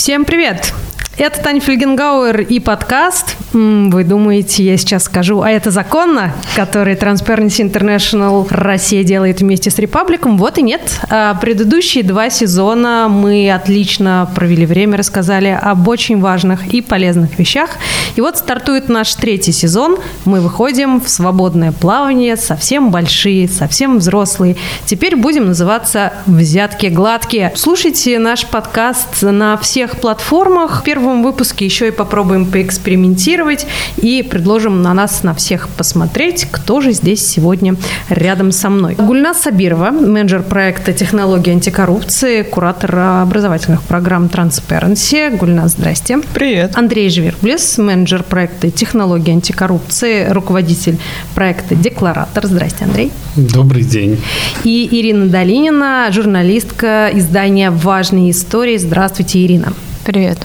Всем привет! Это Таня Фельгенгауэр и подкаст. Вы думаете, я сейчас скажу, а это законно, который Transparency International Россия делает вместе с Репабликом? Вот и нет. А предыдущие два сезона мы отлично провели время, рассказали об очень важных и полезных вещах. И вот стартует наш третий сезон. Мы выходим в свободное плавание, совсем большие, совсем взрослые. Теперь будем называться «Взятки гладкие». Слушайте наш подкаст на всех платформах. Первым первом выпуске еще и попробуем поэкспериментировать и предложим на нас, на всех посмотреть, кто же здесь сегодня рядом со мной. Гульнас Сабирова, менеджер проекта технологии антикоррупции, куратор образовательных программ Transparency. Гульнас, здрасте. Привет. Андрей Живерблес, менеджер проекта технологии антикоррупции, руководитель проекта Декларатор. Здрасте, Андрей. Добрый день. И Ирина Долинина, журналистка издания «Важные истории». Здравствуйте, Ирина. Привет.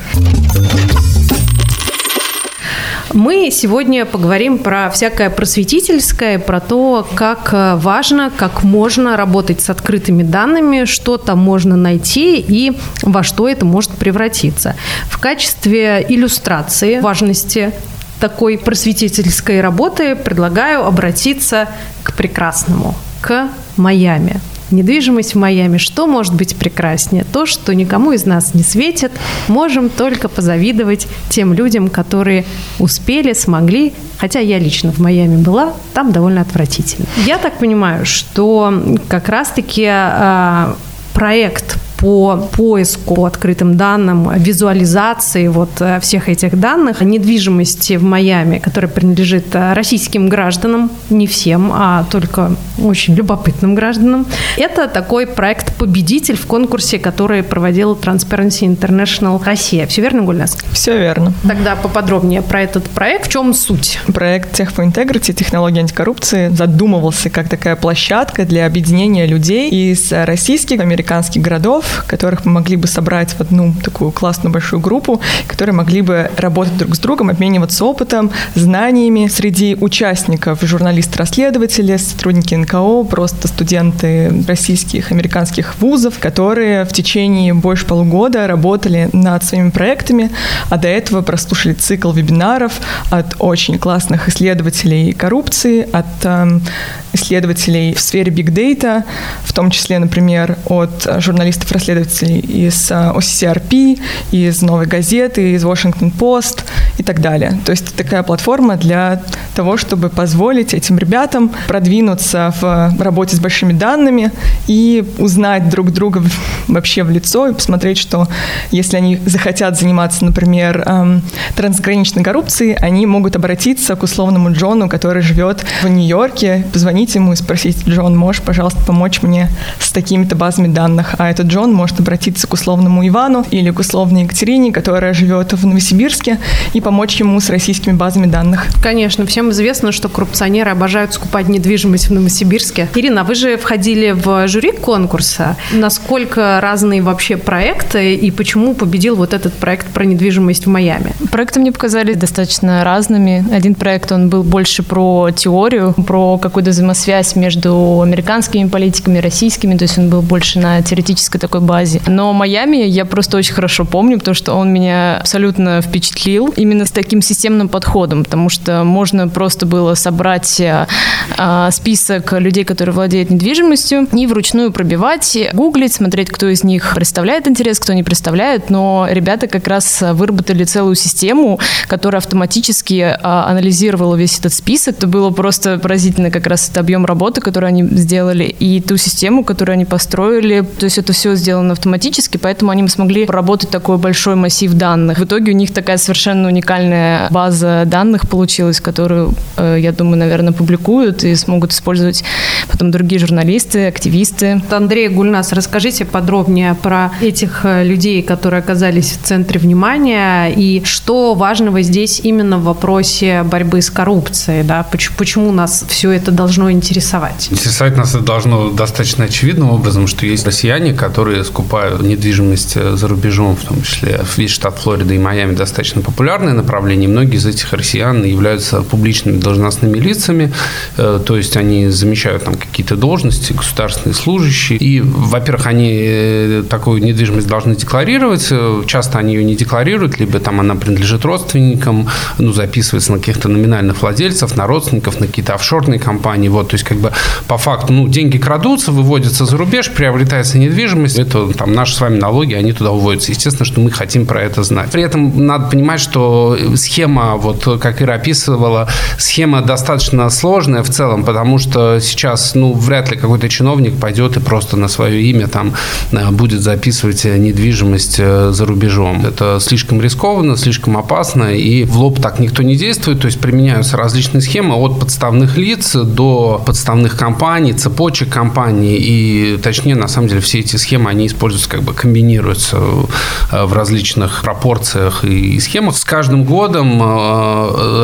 Мы сегодня поговорим про всякое просветительское, про то, как э, важно, как можно работать с открытыми данными, что там можно найти и во что это может превратиться. В качестве иллюстрации важности такой просветительской работы предлагаю обратиться к прекрасному, к Майами. Недвижимость в Майами. Что может быть прекраснее? То, что никому из нас не светит. Можем только позавидовать тем людям, которые успели, смогли. Хотя я лично в Майами была, там довольно отвратительно. Я так понимаю, что как раз-таки э, проект по поиску открытым данным, визуализации вот э, всех этих данных, недвижимости в Майами, которая принадлежит э, российским гражданам, не всем, а только очень любопытным гражданам. Это такой проект-победитель в конкурсе, который проводил Transparency International Россия. Все верно, Гульнас? Все верно. Тогда поподробнее про этот проект. В чем суть? Проект Tech for Integrity, технологии антикоррупции, задумывался как такая площадка для объединения людей из российских, американских городов, которых мы могли бы собрать в одну такую классную большую группу, которые могли бы работать друг с другом, обмениваться опытом, знаниями среди участников, журналисты-расследователи, сотрудники НКО, просто студенты российских, американских вузов, которые в течение больше полугода работали над своими проектами, а до этого прослушали цикл вебинаров от очень классных исследователей коррупции, от э, исследователей в сфере Data, в том числе, например, от журналистов-расследователей из OCCRP, э, из «Новой газеты», из Washington Post и так далее. То есть такая платформа для того, чтобы позволить этим ребятам продвинуться в работе с большими данными и узнать друг друга вообще в лицо и посмотреть, что если они захотят заниматься, например, трансграничной коррупцией, они могут обратиться к условному Джону, который живет в Нью-Йорке, позвонить ему и спросить, Джон, можешь, пожалуйста, помочь мне с такими-то базами данных? А этот Джон может обратиться к условному Ивану или к условной Екатерине, которая живет в Новосибирске, и помочь ему с российскими базами данных. Конечно, всем известно, что коррупционеры обожают скупать недвижимость в Новосибирске. Ирина, вы же входили в жюри конкурса. Насколько разные вообще проекты и почему победил вот этот проект про недвижимость в Майами? Проекты мне показались достаточно разными. Один проект, он был больше про теорию, про какую-то взаимосвязь между американскими политиками и российскими, то есть он был больше на теоретической такой базе. Но Майами я просто очень хорошо помню, потому что он меня абсолютно впечатлил именно с таким системным подходом, потому что можно просто было собрать а, список людей, которые владеют недвижимостью, и вручную пробивать, гуглить, смотреть, кто из них представляет интерес, кто не представляет, но ребята как раз выработали целую систему, которая автоматически а, анализировала весь этот список. Это было просто поразительно как раз это объем работы, который они сделали, и ту систему, которую они построили. То есть это все сделано автоматически, поэтому они смогли проработать такой большой массив данных. В итоге у них такая совершенно уникальная база данных получилась, которую, э, я думаю, наверное, публикуют и смогут использовать потом другие журналисты, активисты. Андрей Гульнас, расскажите подробнее про этих э, людей, которые оказались в центре внимания, и что важного здесь именно в вопросе борьбы с коррупцией, да, почему, почему нас все это должно интересовать? Интересовать нас это должно достаточно очевидным образом, что есть россияне, которые скупают недвижимость э, за рубежом, в том числе весь штат Флорида и Майами достаточно популярное направление. Многие из этих россиян являются публичными должностными лицами, э, то есть они замещают там какие-то должности, государственные служащие. И, во-первых, они э, такую недвижимость должны декларировать. Часто они ее не декларируют, либо там она принадлежит родственникам, ну, записывается на каких-то номинальных владельцев, на родственников, на какие-то офшорные компании. Вот, то есть, как бы по факту, ну, деньги крадутся, выводятся за рубеж, приобретается недвижимость. Это там наши с вами налоги, они туда уводятся. Естественно, что мы хотим про это знать. При этом надо понимать, что схема, вот как Ира описывала, схема достаточно сложная в целом, потому что сейчас, ну, вряд ли какой-то чиновник пойдет и просто на свое имя там э, будет записывать недвижимость э, за рубежом. Это слишком рискованно, слишком опасно, и в лоб так никто не действует, то есть применяются различные схемы от подставных лиц до подставных компаний, цепочек компаний, и точнее, на самом деле, все эти схемы, они используются, как бы комбинируются э, в различных пропорциях и схемах. С каждым годом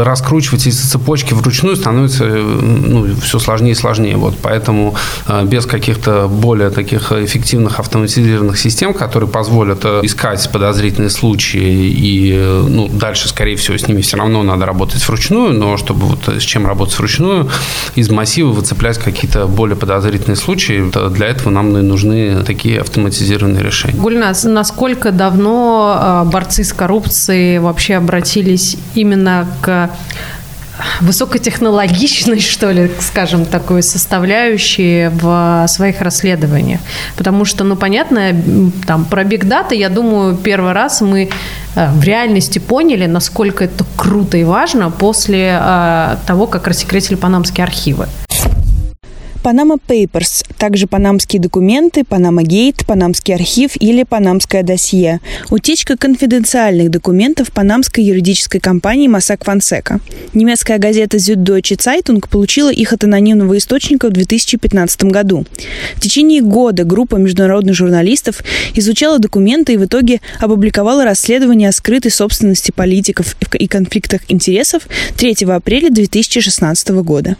раскручивать эти цепочки вручную становится ну, все сложнее и сложнее. Вот поэтому без каких-то более таких эффективных автоматизированных систем, которые позволят искать подозрительные случаи и ну, дальше, скорее всего, с ними все равно надо работать вручную, но чтобы вот с чем работать вручную, из массива выцеплять какие-то более подозрительные случаи, для этого нам нужны такие автоматизированные решения. Гульнас, насколько давно а, борцы с коррупцией вообще обратились именно к высокотехнологичной, что ли, скажем, такой составляющей в своих расследованиях. Потому что, ну, понятно, там, про биг дата, я думаю, первый раз мы э, в реальности поняли, насколько это круто и важно после э, того, как рассекретили панамские архивы. Panama Papers, также панамские документы, Panama Gate, Панамский архив или Панамское досье. Утечка конфиденциальных документов панамской юридической компании Масак Фансека. Немецкая газета Süddeutsche Zeitung получила их от анонимного источника в 2015 году. В течение года группа международных журналистов изучала документы и в итоге опубликовала расследование о скрытой собственности политиков и конфликтах интересов 3 апреля 2016 года.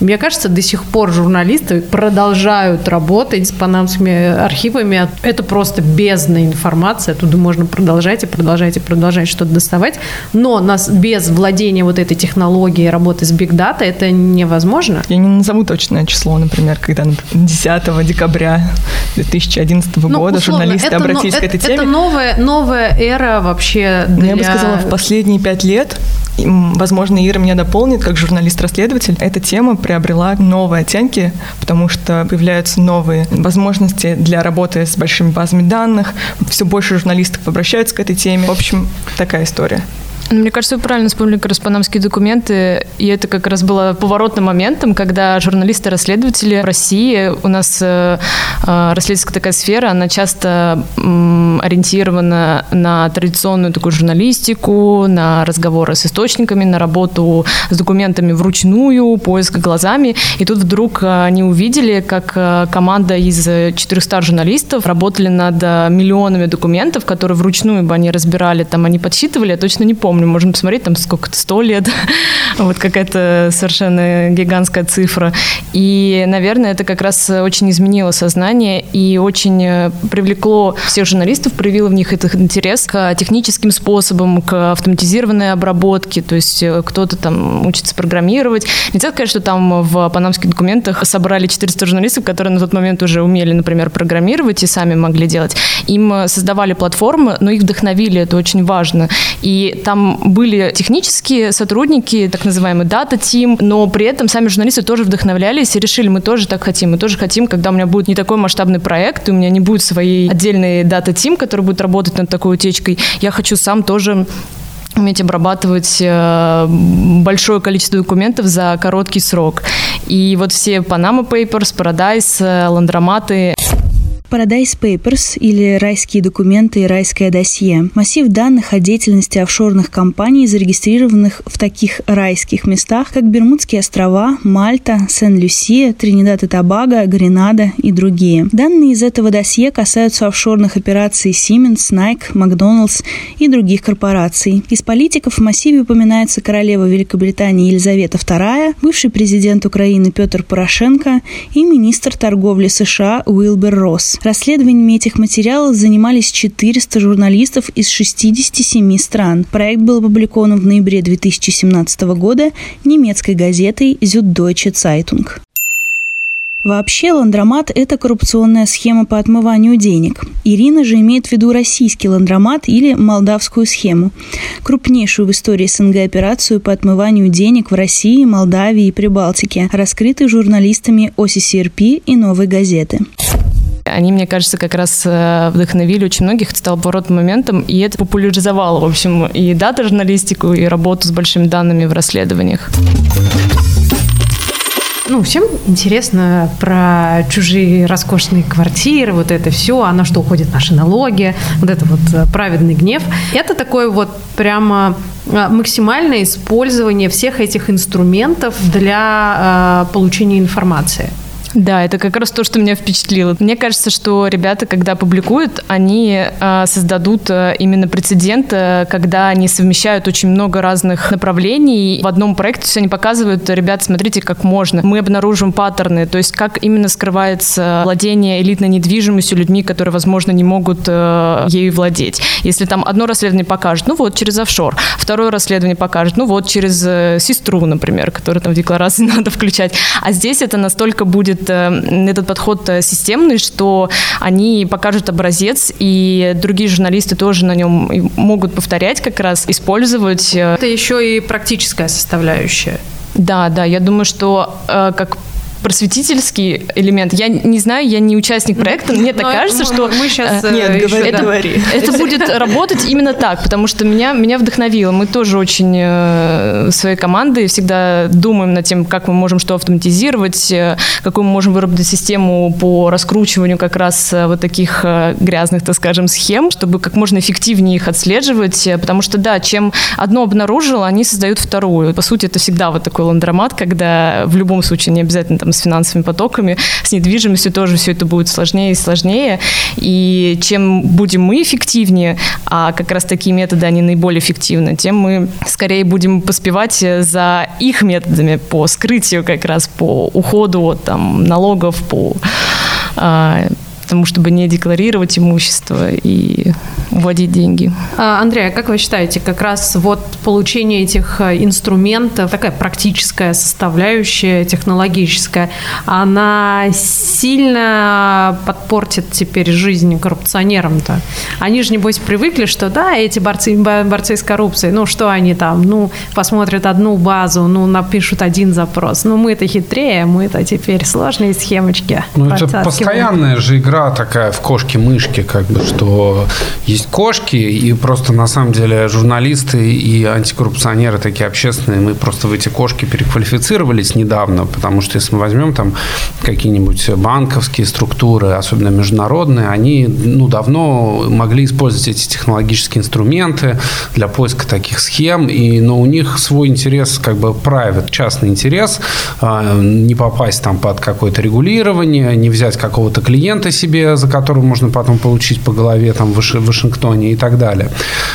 Мне кажется, до сих пор журналисты продолжают работать с панамскими архивами. Это просто бездна информации. Оттуда можно продолжать и продолжать и продолжать что-то доставать. Но нас без владения вот этой технологией работы с Big Data это невозможно. Я не назову точное число, например, когда 10 декабря 2011 ну, года условно, журналисты это, обратились это, к этой теме. Это новая, новая эра вообще для... Я бы сказала, в последние пять лет возможно, Ира меня дополнит, как журналист-расследователь, эта тема приобрела новые оттенки, потому что появляются новые возможности для работы с большими базами данных, все больше журналистов обращаются к этой теме. В общем, такая история. Ну, мне кажется, вы правильно вспомнили как документы, и это как раз было поворотным моментом, когда журналисты-расследователи в России, у нас э, э, расследовательская такая сфера, она часто э, ориентирована на традиционную такую журналистику, на разговоры с источниками, на работу с документами вручную, поиск глазами, и тут вдруг они увидели, как э, команда из 400 журналистов работали над э, миллионами документов, которые вручную бы они разбирали, там они подсчитывали, я точно не помню, помню, можно посмотреть, там сколько-то, сто лет, вот какая-то совершенно гигантская цифра. И, наверное, это как раз очень изменило сознание и очень э, привлекло всех журналистов, проявило в них этот интерес к техническим способам, к автоматизированной обработке, то есть э, кто-то там учится программировать. Нельзя сказать, что там в панамских документах собрали 400 журналистов, которые на тот момент уже умели, например, программировать и сами могли делать. Им э, создавали платформы, но их вдохновили, это очень важно. И там были технические сотрудники, так называемый дата-тим, но при этом сами журналисты тоже вдохновлялись и решили, мы тоже так хотим, мы тоже хотим, когда у меня будет не такой масштабный проект, у меня не будет своей отдельной дата-тим, который будет работать над такой утечкой, я хочу сам тоже уметь обрабатывать э, большое количество документов за короткий срок. И вот все Panama Papers, Paradise, э, Ландроматы Paradise Papers или «Райские документы» и «Райское досье» – массив данных о деятельности офшорных компаний, зарегистрированных в таких райских местах, как Бермудские острова, Мальта, Сен-Люсия, Тринидад и Тобаго, Гренада и другие. Данные из этого досье касаются офшорных операций Siemens, Nike, McDonald's и других корпораций. Из политиков в массиве упоминается королева Великобритании Елизавета II, бывший президент Украины Петр Порошенко и министр торговли США Уилбер Росс. Расследованиями этих материалов занимались 400 журналистов из 67 стран. Проект был опубликован в ноябре 2017 года немецкой газетой Süddeutsche Zeitung. Вообще, ландромат – это коррупционная схема по отмыванию денег. Ирина же имеет в виду российский ландромат или молдавскую схему. Крупнейшую в истории СНГ операцию по отмыванию денег в России, Молдавии и Прибалтике, раскрытой журналистами ОССРП и «Новой газеты». Они, мне кажется, как раз э, вдохновили очень многих, это стало поворотным моментом, и это популяризовало, в общем, и дата-журналистику, и работу с большими данными в расследованиях. Ну, всем интересно про чужие роскошные квартиры, вот это все, а на что уходят наши налоги, вот это вот э, праведный гнев. Это такое вот прямо э, максимальное использование всех этих инструментов для э, получения информации. Да, это как раз то, что меня впечатлило. Мне кажется, что ребята, когда публикуют, они э, создадут э, именно прецедент, э, когда они совмещают очень много разных направлений в одном проекте. Есть они показывают, ребят, смотрите, как можно. Мы обнаружим паттерны, то есть как именно скрывается владение элитной недвижимостью людьми, которые, возможно, не могут э, ею владеть. Если там одно расследование покажет, ну вот через офшор, второе расследование покажет, ну вот через э, сестру, например, которую там в декларации надо включать. А здесь это настолько будет будет э, этот подход э, системный, что они покажут образец, и другие журналисты тоже на нем могут повторять как раз, использовать. Э, Это еще и практическая составляющая. Да, да, я думаю, что как просветительский элемент. Я не знаю, я не участник проекта, мне так кажется, что... Мы сейчас... Э, Нет, говори, это, говори. Это будет работать именно так, потому что меня, меня вдохновило. Мы тоже очень э, своей командой всегда думаем над тем, как мы можем что автоматизировать, э, какую мы можем выработать систему по раскручиванию как раз вот таких грязных, так скажем, схем, чтобы как можно эффективнее их отслеживать, потому что, да, чем одно обнаружил, они создают вторую. По сути, это всегда вот такой ландромат, когда в любом случае не обязательно там с финансовыми потоками, с недвижимостью тоже все это будет сложнее и сложнее. И чем будем мы эффективнее, а как раз такие методы, они наиболее эффективны, тем мы скорее будем поспевать за их методами по скрытию как раз, по уходу от там, налогов, по а, тому, чтобы не декларировать имущество и вводить деньги. А, Андрей, а как вы считаете, как раз вот получение этих э, инструментов, такая практическая составляющая, технологическая, она сильно подпортит теперь жизнь коррупционерам-то? Они же, небось, привыкли, что да, эти борцы, борцы с коррупцией, ну что они там, ну посмотрят одну базу, ну напишут один запрос. Ну мы-то хитрее, мы-то теперь сложные схемочки. Ну это постоянная же игра игра такая в кошки-мышки, как бы, что есть кошки, и просто на самом деле журналисты и антикоррупционеры такие общественные, мы просто в эти кошки переквалифицировались недавно, потому что если мы возьмем там какие-нибудь банковские структуры, особенно международные, они ну, давно могли использовать эти технологические инструменты для поиска таких схем, и, но у них свой интерес, как бы private, частный интерес, а, не попасть там под какое-то регулирование, не взять какого-то клиента себе себе, за которую можно потом получить по голове там в Вашингтоне и так далее.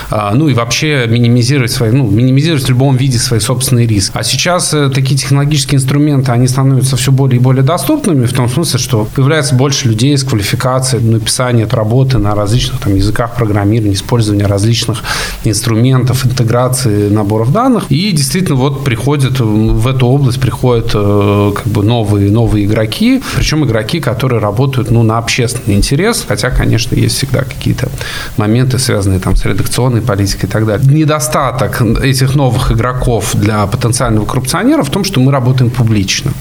А, ну и вообще минимизировать свои, ну, минимизировать в любом виде свои собственные риски. А сейчас э, такие технологические инструменты, они становятся все более и более доступными в том смысле, что появляется больше людей с квалификацией написания работы на различных там, языках программирования, использования различных инструментов, интеграции наборов данных. И действительно вот приходят в эту область приходят э, как бы новые, новые игроки, причем игроки, которые работают ну, на общественном общественный интерес, хотя, конечно, есть всегда какие-то моменты, связанные там с редакционной политикой и так далее. Недостаток этих новых игроков для потенциального коррупционера в том, что мы работаем публично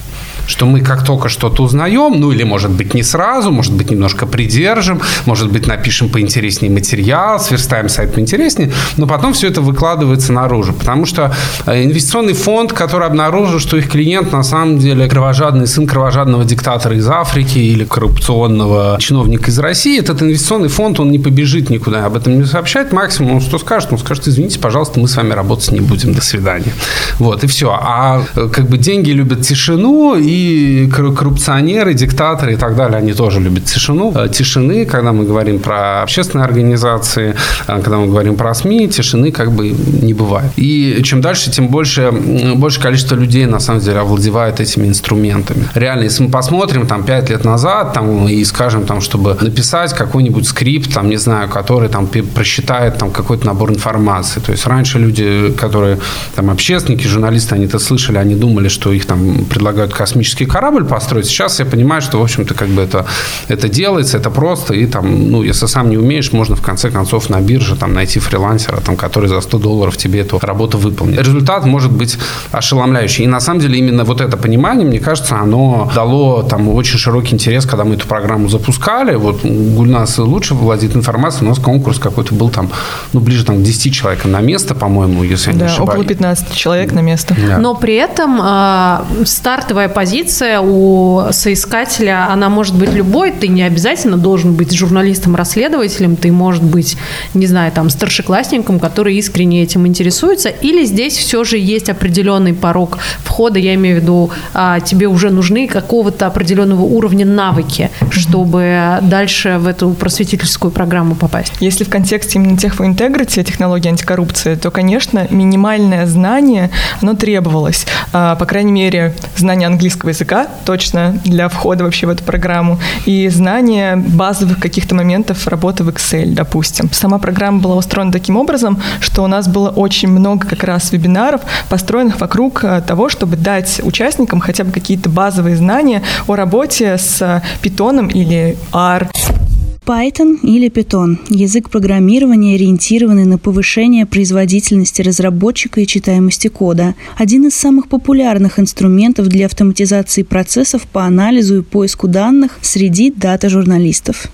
что мы как только что-то узнаем, ну или, может быть, не сразу, может быть, немножко придержим, может быть, напишем поинтереснее материал, сверстаем сайт поинтереснее, но потом все это выкладывается наружу, потому что э, инвестиционный фонд, который обнаружил, что их клиент на самом деле кровожадный сын кровожадного диктатора из Африки или коррупционного чиновника из России, этот инвестиционный фонд, он не побежит никуда, об этом не сообщает, максимум он что скажет? Он скажет, извините, пожалуйста, мы с вами работать не будем, до свидания. Вот, и все. А э, как бы деньги любят тишину, и и коррупционеры, диктаторы и так далее, они тоже любят тишину. Э, тишины, когда мы говорим про общественные организации, э, когда мы говорим про СМИ, тишины как бы не бывает. И чем дальше, тем больше, больше количество людей на самом деле овладевает этими инструментами. Реально, если мы посмотрим там пять лет назад там, и скажем, там, чтобы написать какой-нибудь скрипт, там, не знаю, который там просчитает там какой-то набор информации. То есть раньше люди, которые там общественники, журналисты, они это слышали, они думали, что их там предлагают космические космический корабль построить. Сейчас я понимаю, что, в общем-то, как бы это, это делается, это просто, и там, ну, если сам не умеешь, можно в конце концов на бирже там найти фрилансера, там, который за 100 долларов тебе эту работу выполнит. Результат может быть ошеломляющий. И на самом деле именно вот это понимание, мне кажется, оно дало там очень широкий интерес, когда мы эту программу запускали. Вот Гульнас лучше владеет информацией, у нас конкурс какой-то был там, ну, ближе там к 10 человекам на место, по-моему, если я да, не ошибаюсь. около 15 человек на место. Да. Но при этом э, стартовая позиция у соискателя, она может быть любой, ты не обязательно должен быть журналистом-расследователем, ты может быть, не знаю, там, старшеклассником, который искренне этим интересуется, или здесь все же есть определенный порог входа, я имею в виду, э, тебе уже нужны какого-то определенного уровня навыки, чтобы дальше в эту просветительскую программу попасть. Если в контексте именно техфоинтегрити, технологии антикоррупции, то, конечно, минимальное знание, оно требовалось. А, по крайней мере, знание английского языка точно для входа вообще в эту программу и знание базовых каких-то моментов работы в Excel, допустим. Сама программа была устроена таким образом, что у нас было очень много как раз вебинаров, построенных вокруг а, того, чтобы дать участникам хотя бы какие-то базовые знания о работе с питоном или R. Python или Python – язык программирования, ориентированный на повышение производительности разработчика и читаемости кода. Один из самых популярных инструментов для автоматизации процессов по анализу и поиску данных среди дата-журналистов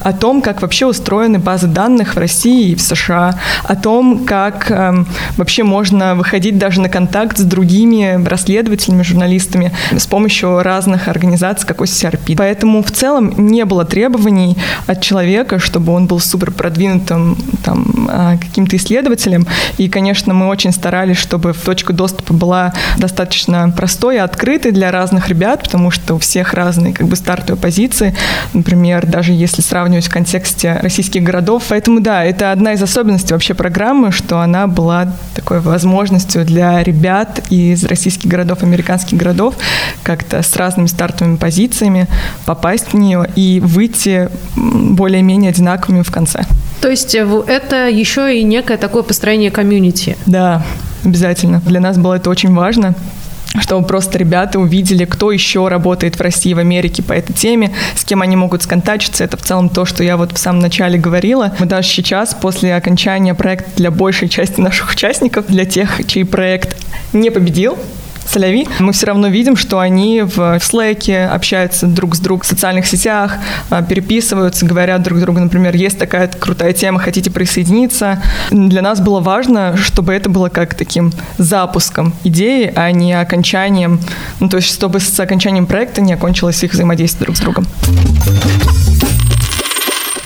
о том, как вообще устроены базы данных в России и в США, о том, как э, вообще можно выходить даже на контакт с другими расследователями, журналистами с помощью разных организаций, как OCRP. Поэтому в целом не было требований от человека, чтобы он был супер продвинутым там, э, каким-то исследователем. И, конечно, мы очень старались, чтобы точка доступа была достаточно простой и открытой для разных ребят, потому что у всех разные как бы стартовые позиции. Например, даже если сравнивать в контексте российских городов. Поэтому да, это одна из особенностей вообще программы, что она была такой возможностью для ребят из российских городов, американских городов как-то с разными стартовыми позициями попасть в нее и выйти более-менее одинаковыми в конце. То есть э, это еще и некое такое построение комьюнити. Да, обязательно. Для нас было это очень важно чтобы просто ребята увидели, кто еще работает в России, в Америке по этой теме, с кем они могут сконтачиться. Это в целом то, что я вот в самом начале говорила. Мы даже сейчас, после окончания проекта для большей части наших участников, для тех, чей проект не победил, Соляви, мы все равно видим, что они в Slack общаются друг с другом в социальных сетях, а, переписываются, говорят друг другу, например, есть такая крутая тема, хотите присоединиться. Для нас было важно, чтобы это было как таким запуском идеи, а не окончанием, ну, то есть чтобы с окончанием проекта не окончилось их взаимодействие друг с другом.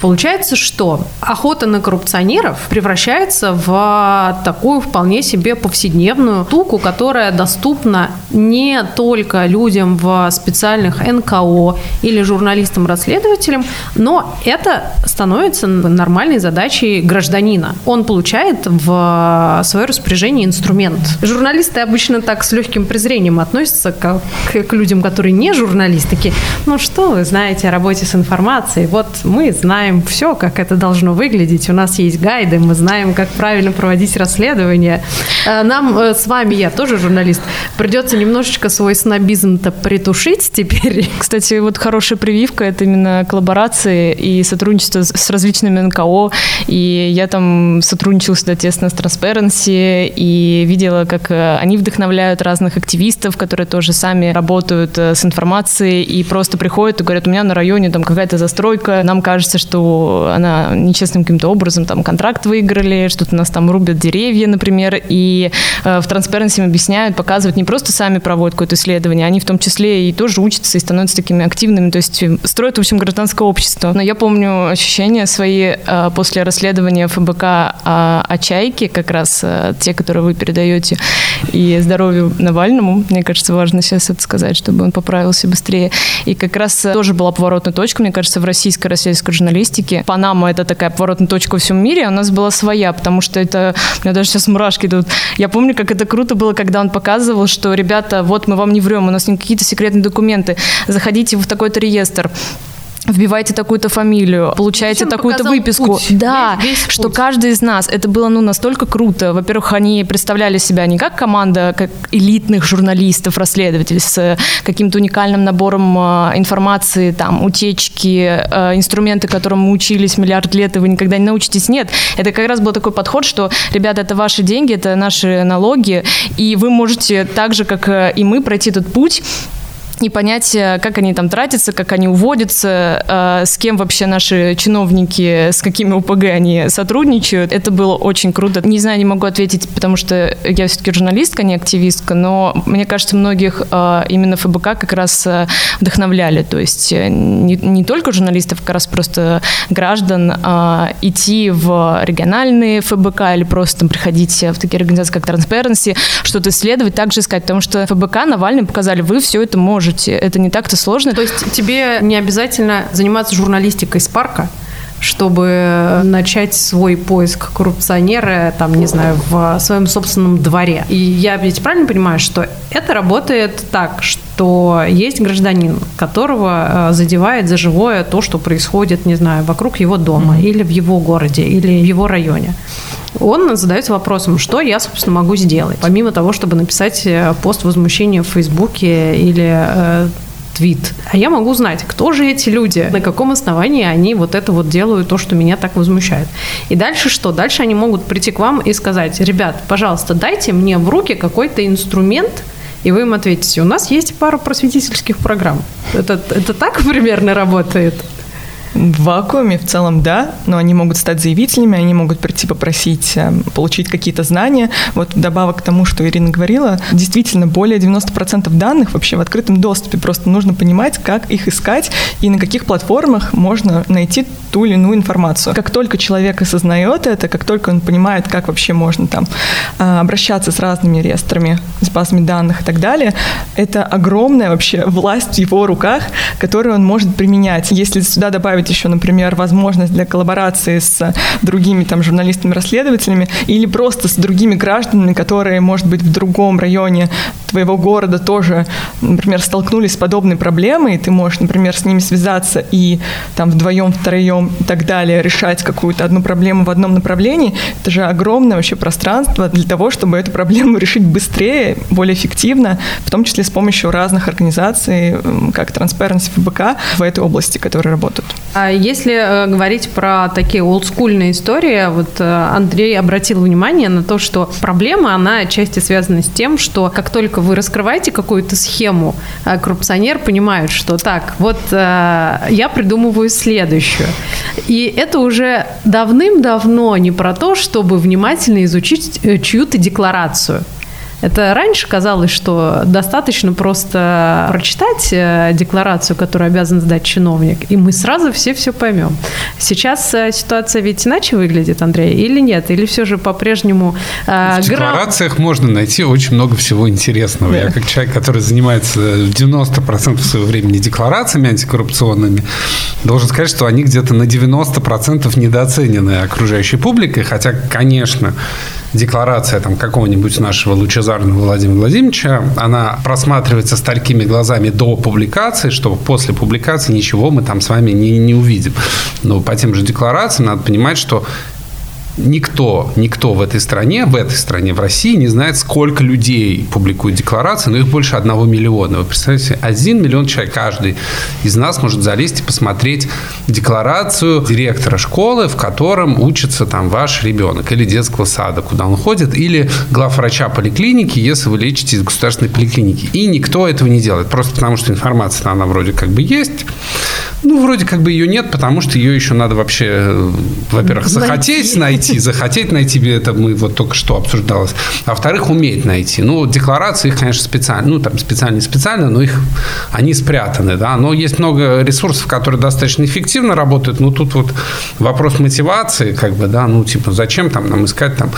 Получается, что охота на коррупционеров превращается в такую вполне себе повседневную штуку, которая доступна не только людям в специальных НКО или журналистам-расследователям, но это становится нормальной задачей гражданина. Он получает в свое распоряжение инструмент. Журналисты обычно так с легким презрением относятся к, к, к людям, которые не журналисты. Такие, ну что вы знаете о работе с информацией? Вот мы знаем знаем все, как это должно выглядеть. У нас есть гайды, мы знаем, как правильно проводить расследование. Э, нам э, с вами, я тоже журналист, придется немножечко свой снобизм-то притушить теперь. Кстати, вот хорошая прививка – это именно коллаборации и сотрудничество с различными НКО. И я там сотрудничала всегда тесно с Transparency и видела, как э, они вдохновляют разных активистов, которые тоже сами работают с информацией и просто приходят и говорят, у меня на районе там какая-то застройка, нам кажется, что что она нечестным каким-то образом там контракт выиграли, что-то нас там рубят деревья, например, и э, в Transparency объясняют, показывают, не просто сами проводят какое-то исследование, они в том числе и тоже учатся и становятся такими активными, то есть строят, в общем, гражданское общество. Но я помню ощущения свои э, после расследования ФБК о, о чайке, как раз э, те, которые вы передаете, и здоровью Навальному, мне кажется, важно сейчас это сказать, чтобы он поправился быстрее. И как раз тоже была поворотная точка, мне кажется, в российской российской журналистике журналистики. Панама — это такая поворотная точка во всем мире, у нас была своя, потому что это... У меня даже сейчас мурашки идут. Я помню, как это круто было, когда он показывал, что, ребята, вот мы вам не врем, у нас не какие-то секретные документы, заходите в такой-то реестр вбивайте такую-то фамилию, получаете такую-то выписку. Путь, да, весь, весь что путь. каждый из нас, это было ну настолько круто. Во-первых, они представляли себя не как команда, как элитных журналистов, расследователей с каким-то уникальным набором э, информации, там, утечки, э, инструменты, которым мы учились миллиард лет, и вы никогда не научитесь. Нет, это как раз был такой подход, что, ребята, это ваши деньги, это наши налоги, и вы можете так же, как э, и мы, пройти этот путь и понять, э, как они там тратятся, как они уводятся, э, с кем вообще наши чиновники, с какими УПГ они сотрудничают. Это было очень круто. Не знаю, не могу ответить, потому что я все-таки журналистка, не активистка, но мне кажется, многих э, именно ФБК как раз вдохновляли. То есть не, не только журналистов, как раз просто граждан идти в региональные ФБК или просто приходить в такие организации, как Transparency, что-то исследовать, также искать, потому что ФБК Навальный показали, вы все это можете можете. Это не так-то сложно. То есть тебе не обязательно заниматься журналистикой с парка, чтобы начать свой поиск коррупционера, там, не знаю, в своем собственном дворе. И я ведь правильно понимаю, что это работает так, что есть гражданин, которого э, задевает за живое то, что происходит, не знаю, вокруг его дома mm-hmm. или в его городе, или в его районе. Он задается вопросом, что я, собственно, могу сделать, помимо того, чтобы написать э, пост возмущения в Фейсбуке или э, твит. А я могу узнать, кто же эти люди, на каком основании они вот это вот делают, то, что меня так возмущает. И дальше что? Дальше они могут прийти к вам и сказать, ребят, пожалуйста, дайте мне в руки какой-то инструмент, и вы им ответите, у нас есть пара просветительских программ. Это, это так примерно работает? В вакууме в целом да, но они могут стать заявителями, они могут прийти попросить э, получить какие-то знания. Вот добавок к тому, что Ирина говорила, действительно более 90% данных вообще в открытом доступе. Просто нужно понимать, как их искать и на каких платформах можно найти ту или иную информацию. Как только человек осознает это, как только он понимает, как вообще можно там а, обращаться с разными реестрами, с базами данных и так далее, это огромная вообще власть в его руках, которую он может применять. Если сюда добавить еще, например, возможность для коллаборации с другими там журналистами-расследователями или просто с другими гражданами, которые, может быть, в другом районе твоего города тоже, например, столкнулись с подобной проблемой, и ты можешь, например, с ними связаться и там вдвоем, втроем и так далее решать какую-то одну проблему в одном направлении, это же огромное вообще пространство для того, чтобы эту проблему решить быстрее, более эффективно, в том числе с помощью разных организаций, как Transparency ФБК в этой области, которые работают. А если э, говорить про такие олдскульные истории, вот э, Андрей обратил внимание на то, что проблема, она отчасти связана с тем, что как только вы раскрываете какую-то схему, э, коррупционер понимает, что так, вот я придумываю следующую. И это уже давным-давно не про то, чтобы внимательно изучить чью-то декларацию. Это раньше казалось, что достаточно просто прочитать э, декларацию, которую обязан сдать чиновник, и мы сразу все все поймем. Сейчас э, ситуация ведь иначе выглядит, Андрей, или нет? Или все же по-прежнему... Э, в декларациях грам... можно найти очень много всего интересного. Да. Я как человек, который занимается 90% своего времени декларациями антикоррупционными, должен сказать, что они где-то на 90% недооценены окружающей публикой, хотя, конечно, декларация там, какого-нибудь нашего лучезарного Владимира Владимировича, она просматривается с такими глазами до публикации, что после публикации ничего мы там с вами не, не увидим. Но по тем же декларациям надо понимать, что никто, никто в этой стране, в этой стране, в России не знает, сколько людей публикуют декларации, но их больше одного миллиона. Вы представляете, один миллион человек, каждый из нас может залезть и посмотреть декларацию директора школы, в котором учится там ваш ребенок, или детского сада, куда он ходит, или главврача поликлиники, если вы лечитесь в государственной поликлинике. И никто этого не делает, просто потому что информация, она вроде как бы есть, ну, вроде как бы ее нет, потому что ее еще надо вообще, э, во-первых, захотеть найти, захотеть найти, это мы вот только что обсуждалось, а во-вторых, уметь найти. Ну, декларации, их, конечно, специально, ну, там, специально, специально, но их, они спрятаны, да, но есть много ресурсов, которые достаточно эффективно работают, но тут вот вопрос мотивации, как бы, да, ну, типа, зачем там нам искать там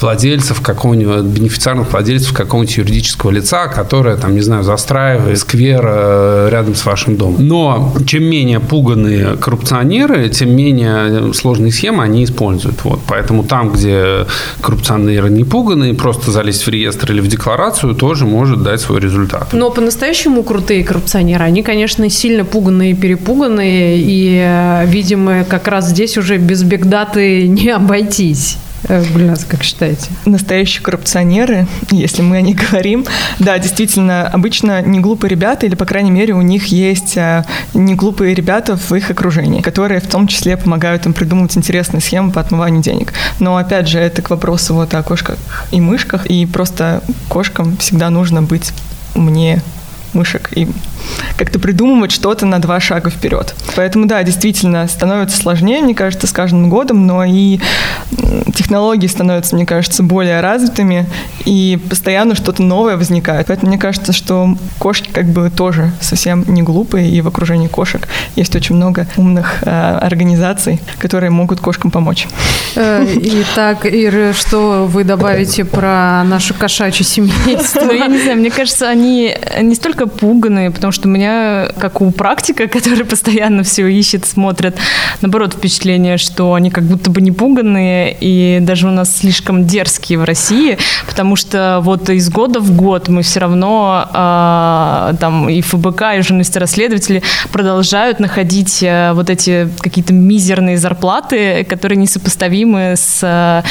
владельцев какого-нибудь, бенефициарных владельцев какого-нибудь юридического лица, которое, там, не знаю, застраивает сквер э, рядом с вашим домом. Но чем менее менее пуганные коррупционеры, тем менее сложные схемы они используют. Вот. Поэтому там, где коррупционеры не пуганные, просто залезть в реестр или в декларацию тоже может дать свой результат. Но по-настоящему крутые коррупционеры, они, конечно, сильно пуганные перепуганные, и, э, видимо, как раз здесь уже без бигдаты не обойтись. Э, Гульнас, как считаете? Настоящие коррупционеры, если мы о них говорим, да, действительно, обычно не глупые ребята, или, по крайней мере, у них есть э, не глупые ребята в их окружении, которые в том числе помогают им придумывать интересные схемы по отмыванию денег. Но, опять же, это к вопросу вот о кошках и мышках, и просто кошкам всегда нужно быть умнее мышек и как-то придумывать что-то на два шага вперед. Поэтому, да, действительно, становится сложнее, мне кажется, с каждым годом, но и технологии становятся, мне кажется, более развитыми, и постоянно что-то новое возникает. Поэтому мне кажется, что кошки как бы тоже совсем не глупые, и в окружении кошек есть очень много умных э, организаций, которые могут кошкам помочь. Э, итак, Ира, что вы добавите про нашу кошачью семейство? Я не знаю, мне кажется, они не столько пуганные, потому что у меня, как у практика, который постоянно все ищет, смотрит, наоборот, впечатление, что они как будто бы не пуганные, и даже у нас слишком дерзкие в России, потому что вот из года в год мы все равно, э, там, и ФБК, и журналисты-расследователи продолжают находить э, вот эти какие-то мизерные зарплаты, которые несопоставимы с э,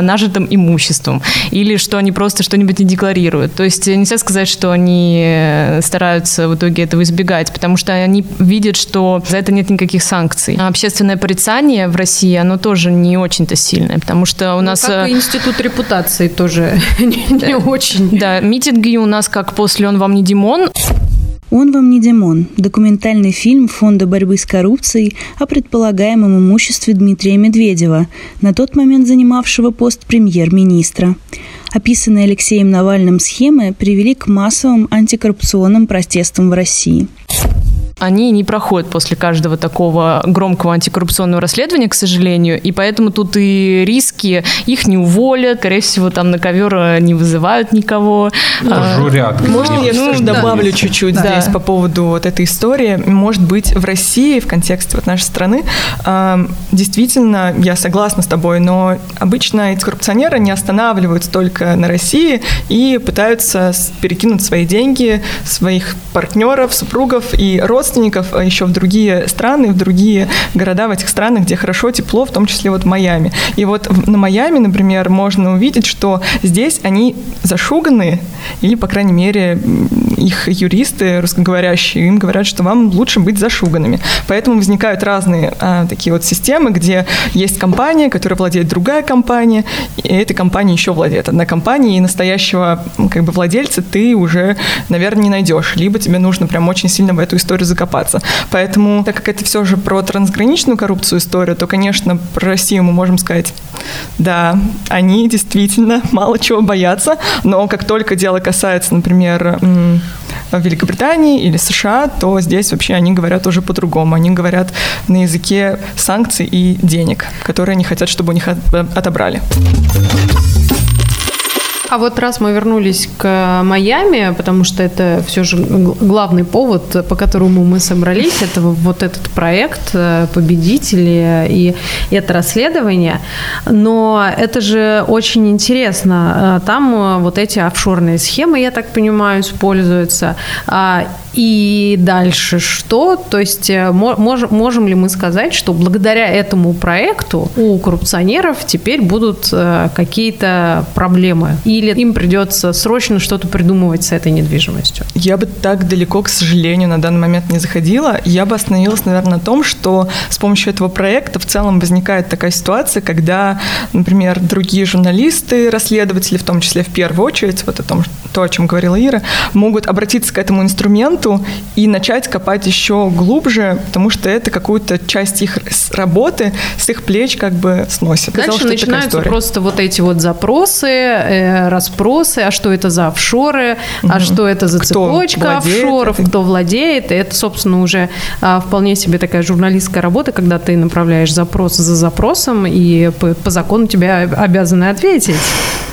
нажитым имуществом, или что они просто что-нибудь не декларируют. То есть нельзя сказать, что они стараются в итоге этого избегать, потому что они видят, что за это нет никаких санкций. А общественное порицание в России, оно тоже не очень-то сильное, потому что у ну, нас... Как и институт репутации тоже не, не очень. Да, митинги у нас как после «Он вам не Димон». «Он вам не Димон» – документальный фильм Фонда борьбы с коррупцией о предполагаемом имуществе Дмитрия Медведева, на тот момент занимавшего пост премьер-министра. Описанные Алексеем Навальным схемы привели к массовым антикоррупционным протестам в России они не проходят после каждого такого громкого антикоррупционного расследования, к сожалению, и поэтому тут и риски, их не уволят, скорее всего, там на ковер э, не вызывают никого. Ну, а, журят. Можно я ну, добавлю да. чуть-чуть да. здесь по поводу вот этой истории? Может быть, в России, в контексте вот нашей страны, действительно, я согласна с тобой, но обычно эти коррупционеры не останавливаются только на России и пытаются перекинуть свои деньги, своих партнеров, супругов и родственников родственников а еще в другие страны, в другие города в этих странах, где хорошо, тепло, в том числе вот Майами. И вот на Майами, например, можно увидеть, что здесь они зашуганные, или, по крайней мере, их юристы русскоговорящие им говорят, что вам лучше быть зашуганными. Поэтому возникают разные а, такие вот системы, где есть компания, которая владеет другая компания, и эта компания еще владеет одна компания, и настоящего как бы владельца ты уже, наверное, не найдешь. Либо тебе нужно прям очень сильно в эту историю закопаться. Поэтому, так как это все же про трансграничную коррупцию историю, то, конечно, про Россию мы можем сказать, да, они действительно мало чего боятся, но как только дело касается, например, Великобритании или США, то здесь вообще они говорят уже по-другому. Они говорят на языке санкций и денег, которые они хотят, чтобы у них отобрали. А вот раз мы вернулись к Майами, потому что это все же главный повод, по которому мы собрались, это вот этот проект э, «Победители» и это расследование. Но это же очень интересно. Э, там э, вот эти офшорные схемы, я так понимаю, используются. А, и дальше что? То есть можем, ли мы сказать, что благодаря этому проекту у коррупционеров теперь будут какие-то проблемы? И или им придется срочно что-то придумывать с этой недвижимостью? Я бы так далеко, к сожалению, на данный момент не заходила. Я бы остановилась, наверное, на том, что с помощью этого проекта в целом возникает такая ситуация, когда, например, другие журналисты, расследователи, в том числе в первую очередь, вот о том, то, о чем говорила Ира, могут обратиться к этому инструменту и начать копать еще глубже, потому что это какую-то часть их работы с их плеч как бы сносит. Дальше Казалось, начинаются просто вот эти вот запросы, э, расспросы, а что это за офшоры, угу. а что это за кто цепочка офшоров, кто владеет. И это, собственно, уже а, вполне себе такая журналистская работа, когда ты направляешь запрос за запросом, и по, по закону тебя обязаны ответить.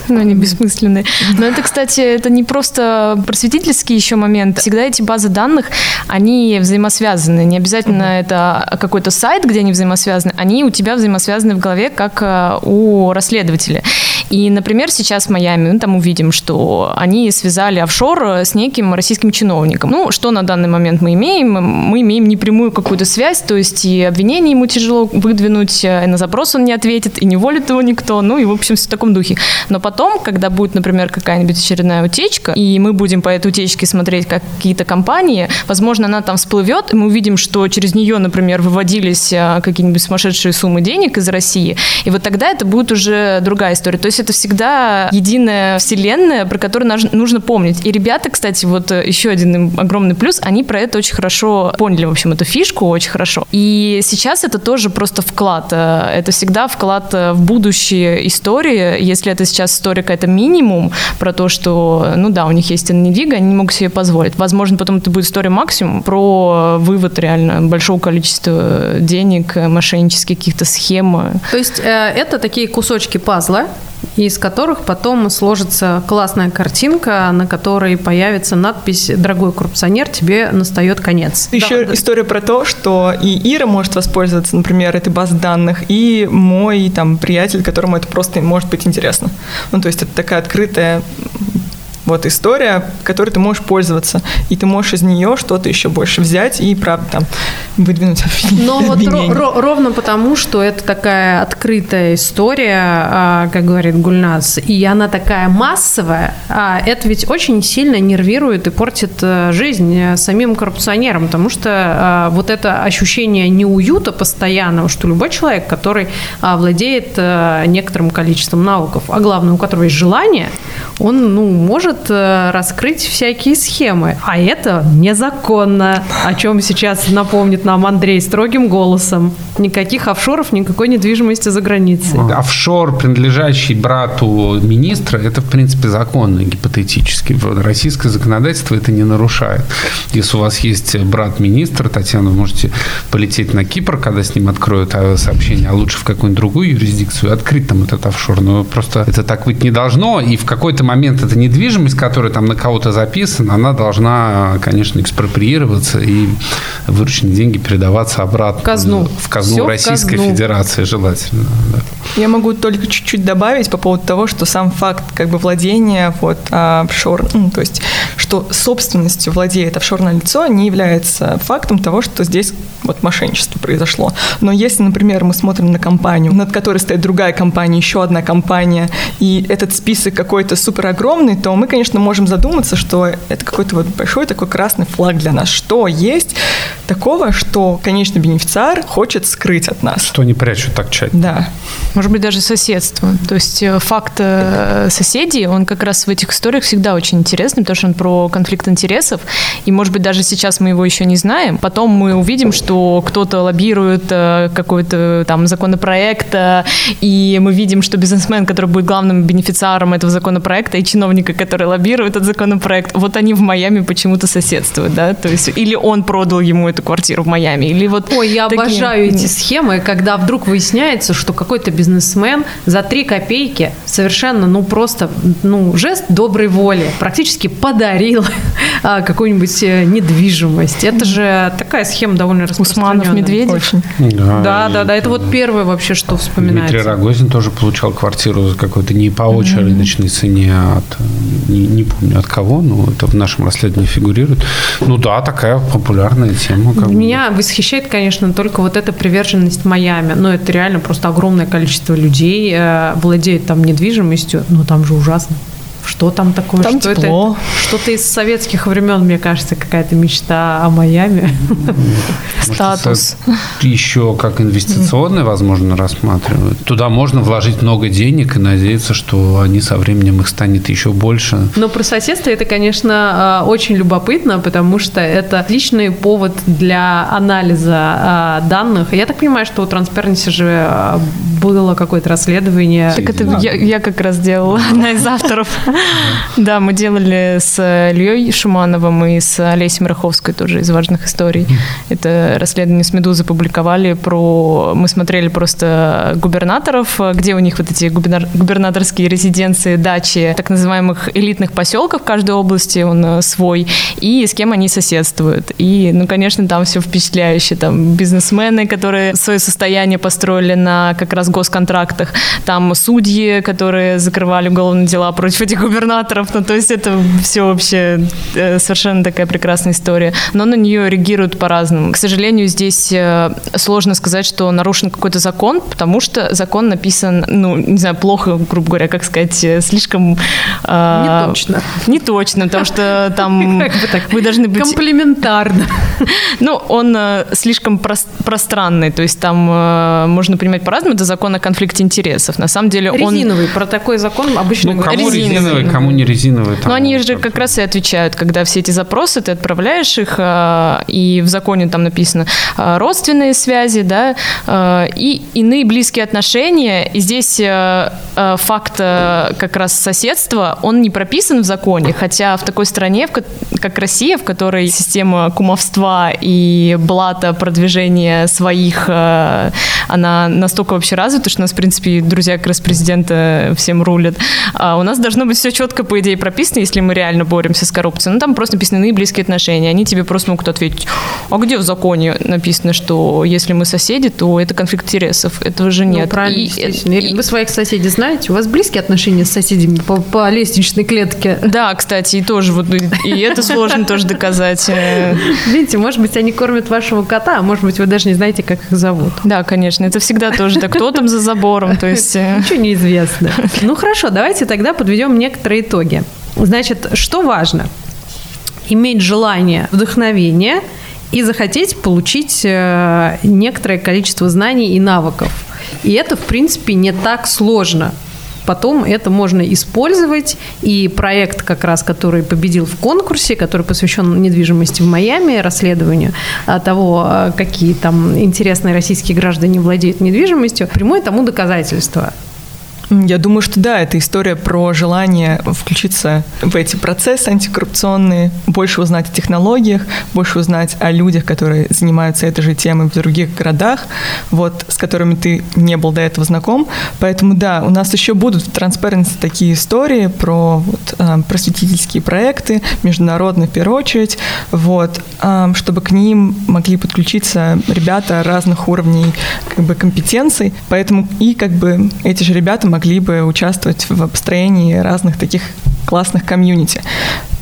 но они бессмысленные. Но это, кстати, это не просто просветительский еще момент. Всегда эти базы данных, они взаимосвязаны. Не обязательно это какой-то сайт, где они взаимосвязаны, они у тебя взаимосвязаны в голове, как э, у расследователя. И, например, сейчас в Майами мы там увидим, что они связали офшор с неким российским чиновником. Ну, что на данный момент мы имеем? Мы имеем непрямую какую-то связь, то есть и обвинение ему тяжело выдвинуть, и на запрос он не ответит, и не волит его никто, ну и, в общем, все в таком духе. Но потом, когда будет, например, какая-нибудь очередная утечка, и мы будем по этой утечке смотреть какие-то компании, возможно, она там всплывет, и мы увидим, что через нее, например, выводились а, какие-нибудь сумасшедшие суммы денег из России, и вот тогда это будет уже другая история. То есть это всегда единая вселенная, про которую нужно помнить. И ребята, кстати, вот э, еще один огромный плюс, они про это очень хорошо поняли, в общем, эту фишку очень хорошо. И сейчас это тоже просто вклад. Э, это всегда вклад э, в будущее истории. Если это сейчас история какая-то минимум про то, что, ну да, у них есть недвига, они не могут себе позволить. Возможно, потом это будет история максимум про вывод реально большого количества денег, мошеннических каких-то схем. То есть это такие кусочки пазла, из которых потом сложится классная картинка, на которой появится надпись «Дорогой коррупционер, тебе настает конец». Еще да, история про то, что и Ира может воспользоваться, например, этой базой данных, и мой там приятель, которому это просто может быть интересно. Ну, то есть это такая открытая вот история, которой ты можешь пользоваться, и ты можешь из нее что-то еще больше взять и, правда, там, выдвинуть Но вот ро- ровно потому, что это такая открытая история, а, как говорит Гульнас, и она такая массовая, а это ведь очень сильно нервирует и портит э, жизнь э, самим коррупционерам, потому что а, вот это ощущение неуюта постоянного, что любой человек, который владеет э, некоторым количеством навыков, а главное, у которого есть желание, он ну, может раскрыть всякие схемы. А это незаконно, о чем сейчас напомнит нам Андрей строгим голосом. Никаких офшоров, никакой недвижимости за границей. Офшор, принадлежащий брату министра, это, в принципе, законно гипотетически. Российское законодательство это не нарушает. Если у вас есть брат министра, Татьяна, вы можете полететь на Кипр, когда с ним откроют сообщение, а лучше в какую-нибудь другую юрисдикцию, открыть там этот офшор. Но просто это так быть не должно. И в какой-то момент эта недвижимость, которая там на кого-то записана, она должна, конечно, экспроприироваться и вырученные деньги передаваться обратно. В казну. В казну Все Российской в казну. Федерации желательно. Да. Я могу только чуть-чуть добавить по поводу того, что сам факт как бы владения вот офшор, ну, то есть что собственностью владеет офшорное лицо, не является фактом того, что здесь вот мошенничество произошло. Но если, например, мы смотрим на компанию, над которой стоит другая компания, еще одна компания, и этот список какой-то супер огромный, то мы, конечно, можем задуматься, что это какой-то вот большой такой красный флаг для нас. Что есть такого, что конечный бенефициар хочет скрыть от нас? Что не прячут так тщательно. Да. Может быть, даже соседство. То есть э, факт э, соседей, он как раз в этих историях всегда очень интересный, потому что он про конфликт интересов. И, может быть, даже сейчас мы его еще не знаем. Потом мы увидим, что кто-то лоббирует э, какой-то там законопроект, и мы видим, что бизнесмен, который будет главным бенефициаром этого законопроекта, и чиновника, который лоббирует этот законопроект, вот они в Майами почему-то соседствуют, да? То есть или он продал ему эту квартиру в Майами, или вот... Ой, я такие... обожаю эти схемы, когда вдруг выясняется, что какой-то бизнесмен за три копейки совершенно, ну, просто, ну, жест доброй воли практически подарил а, какую-нибудь э, недвижимость. Это же такая схема довольно распространенная. Усманов, Медведев. Да, да, да, да, это вот первое вообще, что вспоминается. Дмитрий Рогозин тоже получал квартиру за какой-то не по очень рыночной цене, а от, не, не помню от кого, но это в нашем расследовании фигурирует. Ну да, такая популярная тема. Как Меня бы. восхищает, конечно, только вот эта приверженность Майами. Но это реально просто огромное количество количество людей э, владеет там недвижимостью, но там же ужасно. Что там такое? Там что тепло. это? Что-то из советских времен, мне кажется, какая-то мечта о Майами. Статус. Еще как инвестиционное, возможно, рассматривают. Туда можно вложить много денег и надеяться, что они со временем их станет еще больше. Но про соседство это, конечно, э, очень любопытно, потому что это отличный повод для анализа э, данных. Я так понимаю, что у Transparency же было какое-то расследование. Так это я, я как раз делала, одна из авторов. Да, мы делали с Ильей Шумановым и с Олесей Мраховской тоже из важных историй. Это расследование с «Медузы» публиковали про... Мы смотрели просто губернаторов, где у них вот эти губернаторские резиденции, дачи, так называемых элитных поселков каждой области, он э, свой, и с кем они соседствуют. И, ну, конечно, там все впечатляюще. Там бизнесмены, которые свое состояние построили на как раз госконтрактах, там судьи, которые закрывали уголовные дела против этих губернаторов. Ну, то есть это все вообще э, совершенно такая прекрасная история. Но на нее реагируют по-разному. К сожалению, здесь э, сложно сказать, что нарушен какой-то закон, потому что закон написан, ну, не знаю, плохо, грубо говоря, как сказать, э, слишком... Не точно. Не точно, потому что там вы должны быть... Комплементарно. Ну, он слишком пространный, то есть там можно понимать по-разному, это закон о конфликте интересов. На самом деле он... Резиновый, про такой закон обычно ну, кому резиновый, резиновый кому не резиновый. Но они же как раз и отвечают, когда все эти запросы, ты отправляешь их, а, и в законе там написано а, родственные связи, да, а, и иные близкие отношения. И здесь факт как раз соседства, он не прописан в законе, хотя в такой стране, как Россия, в которой система кумовства и блата продвижения своих, она настолько вообще развита, что у нас, в принципе, друзья как раз президента всем рулят. А у нас должно быть все четко, по идее, прописано, если мы реально боремся с коррупцией. Ну, там просто написаны близкие отношения. Они тебе просто могут ответить, а где в законе написано, что если мы соседи, то это конфликт интересов? Этого же ну, нет. Ну, правильно, и, и, Вы своих соседей знаете? У вас близкие отношения с соседями по, по лестничной клетке? Да, кстати, и тоже вот и это сложно тоже доказать. Видите, может быть, они кормят вашего кота, а может быть, вы даже не знаете, как их зовут. Да, конечно, это всегда тоже так. Кто там за забором? То есть... Э, Ничего неизвестно. Ну, хорошо, давайте тогда подведем некоторые итоги. Значит, что важно? Иметь желание, вдохновение и захотеть получить э, некоторое количество знаний и навыков. И это, в принципе, не так сложно. Потом это можно использовать. И проект, как раз, который победил в конкурсе, который посвящен недвижимости в Майами, расследованию а, того, а, какие там интересные российские граждане владеют недвижимостью, прямое тому доказательство. Я думаю, что да, это история про желание включиться в эти процессы антикоррупционные, больше узнать о технологиях, больше узнать о людях, которые занимаются этой же темой в других городах, вот, с которыми ты не был до этого знаком. Поэтому да, у нас еще будут в Transparency такие истории про вот, э, просветительские проекты, международные в первую очередь, вот, э, чтобы к ним могли подключиться ребята разных уровней как бы, компетенций. Поэтому и как бы эти же ребята могли бы участвовать в построении разных таких классных комьюнити.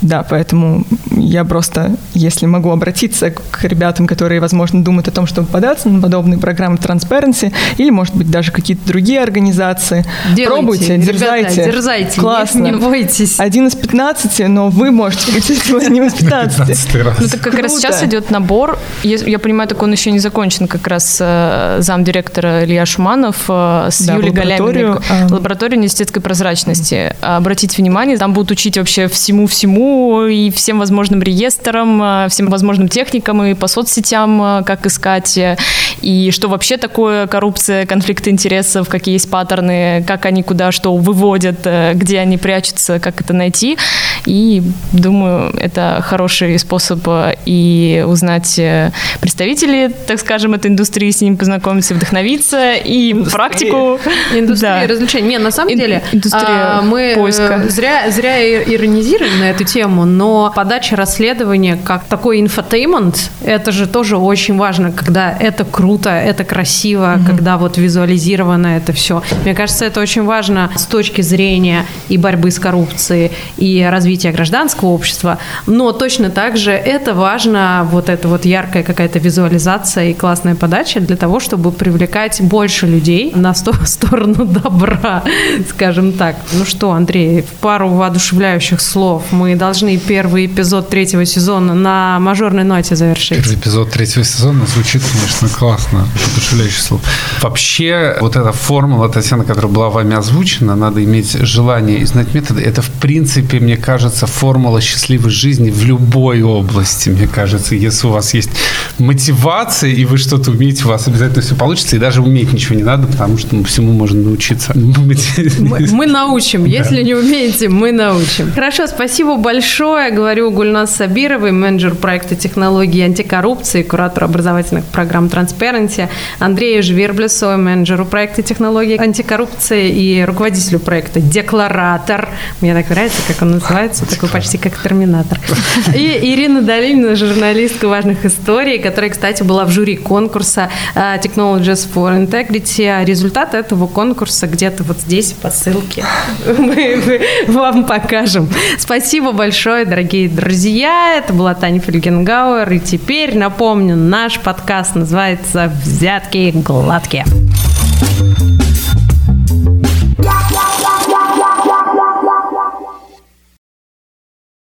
Да, поэтому я просто, если могу обратиться к ребятам, которые, возможно, думают о том, чтобы податься на подобные программы Transparency, или, может быть, даже какие-то другие организации, Делайте, пробуйте, ребята, дерзайте. Дерзайте, Классно. Не, не бойтесь. Один из 15, но вы можете быть одним из 15. Ну, так как раз сейчас идет набор. Я понимаю, так он еще не закончен, как раз э, замдиректора Илья Шуманов э, с Юлией Галяминой. А. Лабораторию университетской прозрачности. Обратите внимание, там будут учить вообще всему-всему, и всем возможным реестрам, э, всем возможным техникам и по соцсетям, э, как искать, э, и что вообще такое коррупция, конфликт интересов, какие есть паттерны, как они куда что выводят, где они прячутся, как это найти. И думаю, это хороший способ и узнать представителей, так скажем, этой индустрии, с ним познакомиться, вдохновиться и индустрия. практику. Индустрия да. развлечений. Не, на самом деле, индустрия а, мы поиска. зря, зря иронизируем на эту тему, но подача расследования как такой infotainment, это же тоже очень важно, когда это круто, это красиво, mm-hmm. когда вот визуализировано это все. Мне кажется, это очень важно с точки зрения и борьбы с коррупцией, и развития гражданского общества, но точно так же это важно, вот эта вот яркая какая-то визуализация и классная подача для того, чтобы привлекать больше людей на сторону добра, скажем так. Ну что, Андрей, в пару воодушевляющих слов мы должны первый эпизод третьего сезона на мажорной ноте завершить. Первый эпизод третьего сезона звучит, конечно, классно, подушевляющий слов. Вообще, вот эта формула, Татьяна, которая была вами озвучена, надо иметь желание и знать методы. Это, в принципе, мне кажется, формула счастливой жизни в любой области, мне кажется. Если у вас есть мотивация, и вы что-то умеете, у вас обязательно все получится. И даже уметь ничего не надо, потому что всему можно научиться. Мы, мы научим. Если не умеете, мы научим. Хорошо, спасибо большое. Говорю Гульнас Сабировой, менеджер проекта технологии антикоррупции, куратор образовательных программ Transparency, Андрею Жверблесову, менеджеру проекта технологии антикоррупции и руководителю проекта Декларатор. Мне так нравится, как он называется, такой почти как Терминатор. И Ирина Долинина, журналистка важных историй, которая, кстати, была в жюри конкурса э, Technologies for Integrity. Результат этого конкурса где-то вот здесь по ссылке мы вам покажем. Спасибо большое, дорогие друзья. Это была Таня Фельгенгауэр. И теперь напомню, наш подкаст называется «Взятки гладкие».